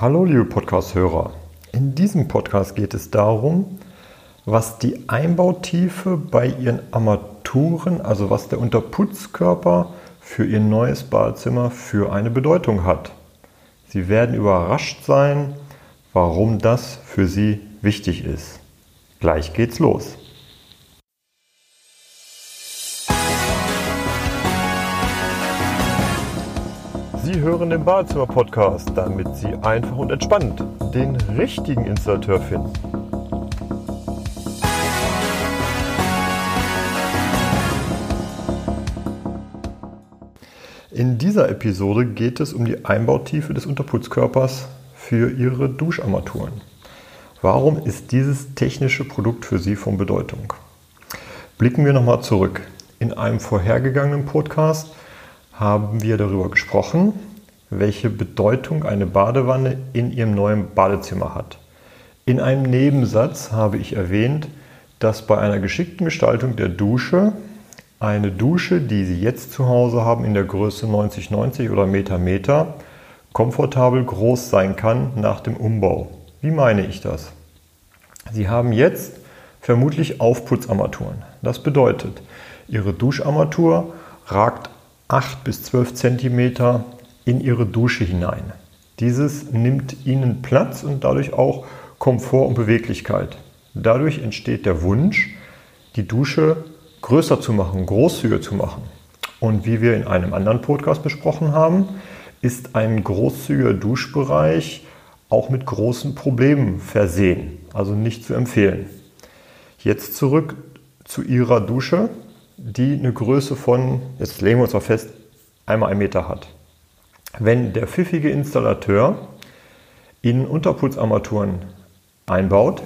Hallo liebe Podcast-Hörer. In diesem Podcast geht es darum, was die Einbautiefe bei Ihren Armaturen, also was der Unterputzkörper für Ihr neues Badezimmer für eine Bedeutung hat. Sie werden überrascht sein, warum das für Sie wichtig ist. Gleich geht's los. Sie hören den Badezimmer-Podcast, damit Sie einfach und entspannt den richtigen Installateur finden. In dieser Episode geht es um die Einbautiefe des Unterputzkörpers für Ihre Duscharmaturen. Warum ist dieses technische Produkt für Sie von Bedeutung? Blicken wir nochmal zurück. In einem vorhergegangenen Podcast haben wir darüber gesprochen, welche Bedeutung eine Badewanne in Ihrem neuen Badezimmer hat. In einem Nebensatz habe ich erwähnt, dass bei einer geschickten Gestaltung der Dusche eine Dusche, die Sie jetzt zu Hause haben in der Größe 90-90 oder Meter Meter, komfortabel groß sein kann nach dem Umbau. Wie meine ich das? Sie haben jetzt vermutlich Aufputzarmaturen. Das bedeutet, Ihre Duscharmatur ragt 8 bis 12 cm in Ihre Dusche hinein. Dieses nimmt Ihnen Platz und dadurch auch Komfort und Beweglichkeit. Dadurch entsteht der Wunsch, die Dusche größer zu machen, großzügiger zu machen. Und wie wir in einem anderen Podcast besprochen haben, ist ein großzügiger Duschbereich auch mit großen Problemen versehen, also nicht zu empfehlen. Jetzt zurück zu Ihrer Dusche die eine Größe von, jetzt legen wir uns mal fest, einmal ein Meter hat. Wenn der pfiffige Installateur in Unterputzarmaturen einbaut,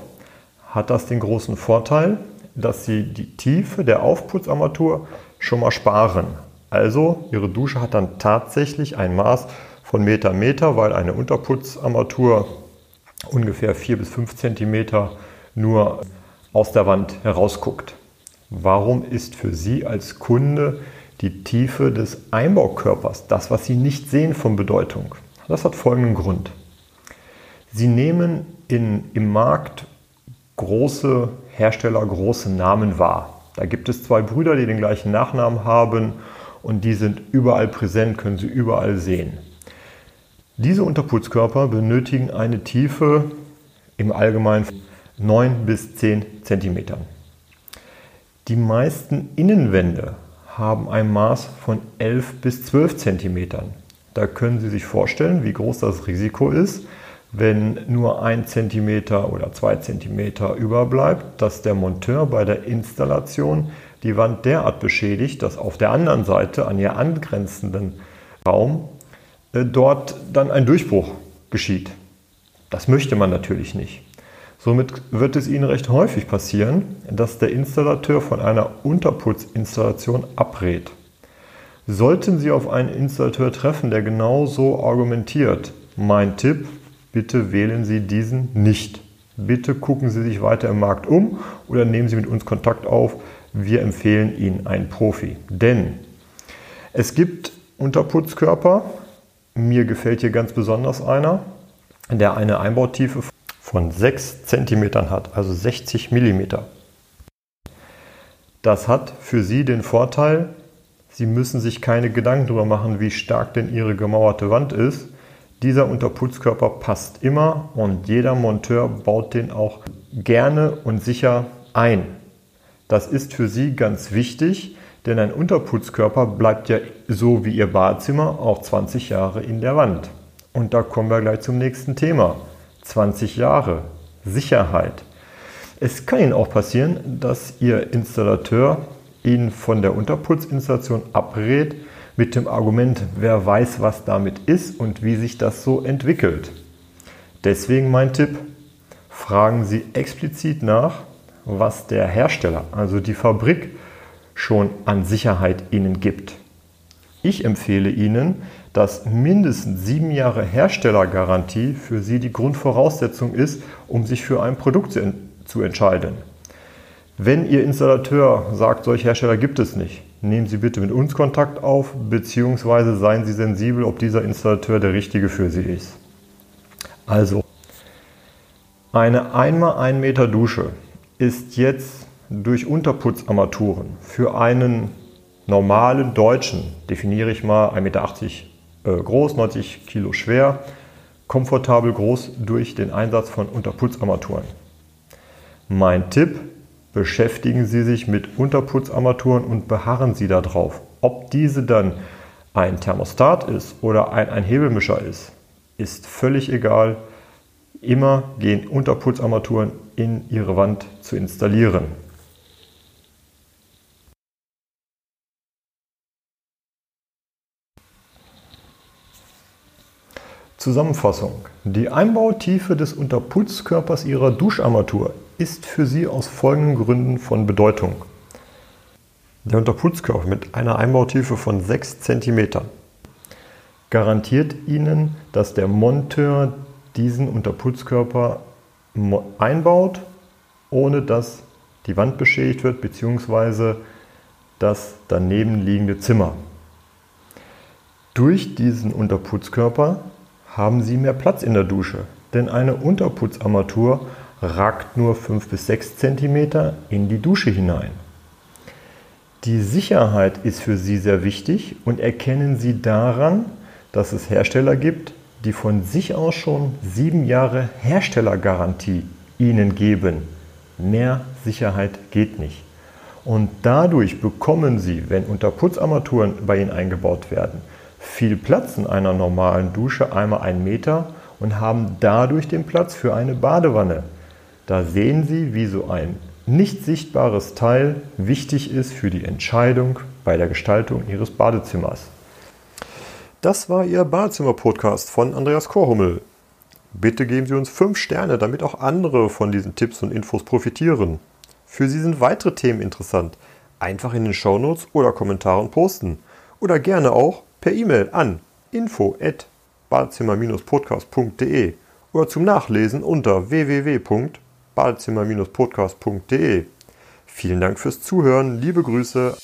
hat das den großen Vorteil, dass Sie die Tiefe der Aufputzarmatur schon mal sparen. Also Ihre Dusche hat dann tatsächlich ein Maß von Meter Meter, weil eine Unterputzarmatur ungefähr 4 bis 5 Zentimeter nur aus der Wand herausguckt. Warum ist für Sie als Kunde die Tiefe des Einbaukörpers, das, was Sie nicht sehen, von Bedeutung? Das hat folgenden Grund. Sie nehmen in, im Markt große Hersteller, große Namen wahr. Da gibt es zwei Brüder, die den gleichen Nachnamen haben und die sind überall präsent, können Sie überall sehen. Diese Unterputzkörper benötigen eine Tiefe im Allgemeinen 9 bis 10 Zentimetern. Die meisten Innenwände haben ein Maß von 11 bis 12 cm. Da können Sie sich vorstellen, wie groß das Risiko ist, wenn nur ein Zentimeter oder zwei Zentimeter überbleibt, dass der Monteur bei der Installation die Wand derart beschädigt, dass auf der anderen Seite, an ihr angrenzenden Raum, äh, dort dann ein Durchbruch geschieht. Das möchte man natürlich nicht. Somit wird es Ihnen recht häufig passieren, dass der Installateur von einer Unterputzinstallation abrät. Sollten Sie auf einen Installateur treffen, der genau so argumentiert, mein Tipp, bitte wählen Sie diesen nicht. Bitte gucken Sie sich weiter im Markt um oder nehmen Sie mit uns Kontakt auf. Wir empfehlen Ihnen einen Profi. Denn es gibt Unterputzkörper, mir gefällt hier ganz besonders einer, der eine Einbautiefe von 6 cm hat, also 60 mm. Das hat für Sie den Vorteil, Sie müssen sich keine Gedanken darüber machen, wie stark denn Ihre gemauerte Wand ist. Dieser Unterputzkörper passt immer und jeder Monteur baut den auch gerne und sicher ein. Das ist für Sie ganz wichtig, denn ein Unterputzkörper bleibt ja so wie Ihr Badezimmer auch 20 Jahre in der Wand. Und da kommen wir gleich zum nächsten Thema. 20 Jahre. Sicherheit. Es kann Ihnen auch passieren, dass Ihr Installateur Ihnen von der Unterputzinstallation abrät mit dem Argument, wer weiß, was damit ist und wie sich das so entwickelt. Deswegen mein Tipp, fragen Sie explizit nach, was der Hersteller, also die Fabrik, schon an Sicherheit Ihnen gibt. Ich empfehle Ihnen, dass mindestens sieben Jahre Herstellergarantie für Sie die Grundvoraussetzung ist, um sich für ein Produkt zu entscheiden. Wenn Ihr Installateur sagt, solche Hersteller gibt es nicht, nehmen Sie bitte mit uns Kontakt auf, beziehungsweise seien Sie sensibel, ob dieser Installateur der richtige für Sie ist. Also, eine 1x1 Meter Dusche ist jetzt durch Unterputzarmaturen für einen normalen Deutschen, definiere ich mal 1,80 Meter äh, groß, 90 Kilo schwer, komfortabel groß durch den Einsatz von Unterputzarmaturen. Mein Tipp, beschäftigen Sie sich mit Unterputzarmaturen und beharren Sie darauf. Ob diese dann ein Thermostat ist oder ein, ein Hebelmischer ist, ist völlig egal. Immer gehen Unterputzarmaturen in Ihre Wand zu installieren. Zusammenfassung. Die Einbautiefe des Unterputzkörpers Ihrer Duscharmatur ist für Sie aus folgenden Gründen von Bedeutung. Der Unterputzkörper mit einer Einbautiefe von 6 cm garantiert Ihnen, dass der Monteur diesen Unterputzkörper einbaut, ohne dass die Wand beschädigt wird bzw. das daneben liegende Zimmer. Durch diesen Unterputzkörper haben Sie mehr Platz in der Dusche, denn eine Unterputzarmatur ragt nur 5 bis 6 cm in die Dusche hinein. Die Sicherheit ist für Sie sehr wichtig und erkennen Sie daran, dass es Hersteller gibt, die von sich aus schon sieben Jahre Herstellergarantie Ihnen geben. Mehr Sicherheit geht nicht. Und dadurch bekommen Sie, wenn Unterputzarmaturen bei Ihnen eingebaut werden, viel Platz in einer normalen Dusche, einmal einen Meter, und haben dadurch den Platz für eine Badewanne. Da sehen Sie, wie so ein nicht sichtbares Teil wichtig ist für die Entscheidung bei der Gestaltung Ihres Badezimmers. Das war Ihr Badezimmer-Podcast von Andreas Korhummel. Bitte geben Sie uns 5 Sterne, damit auch andere von diesen Tipps und Infos profitieren. Für Sie sind weitere Themen interessant. Einfach in den Shownotes oder Kommentaren posten. Oder gerne auch per E-Mail an info@badezimmer-podcast.de oder zum Nachlesen unter www.badezimmer-podcast.de. Vielen Dank fürs Zuhören, liebe Grüße.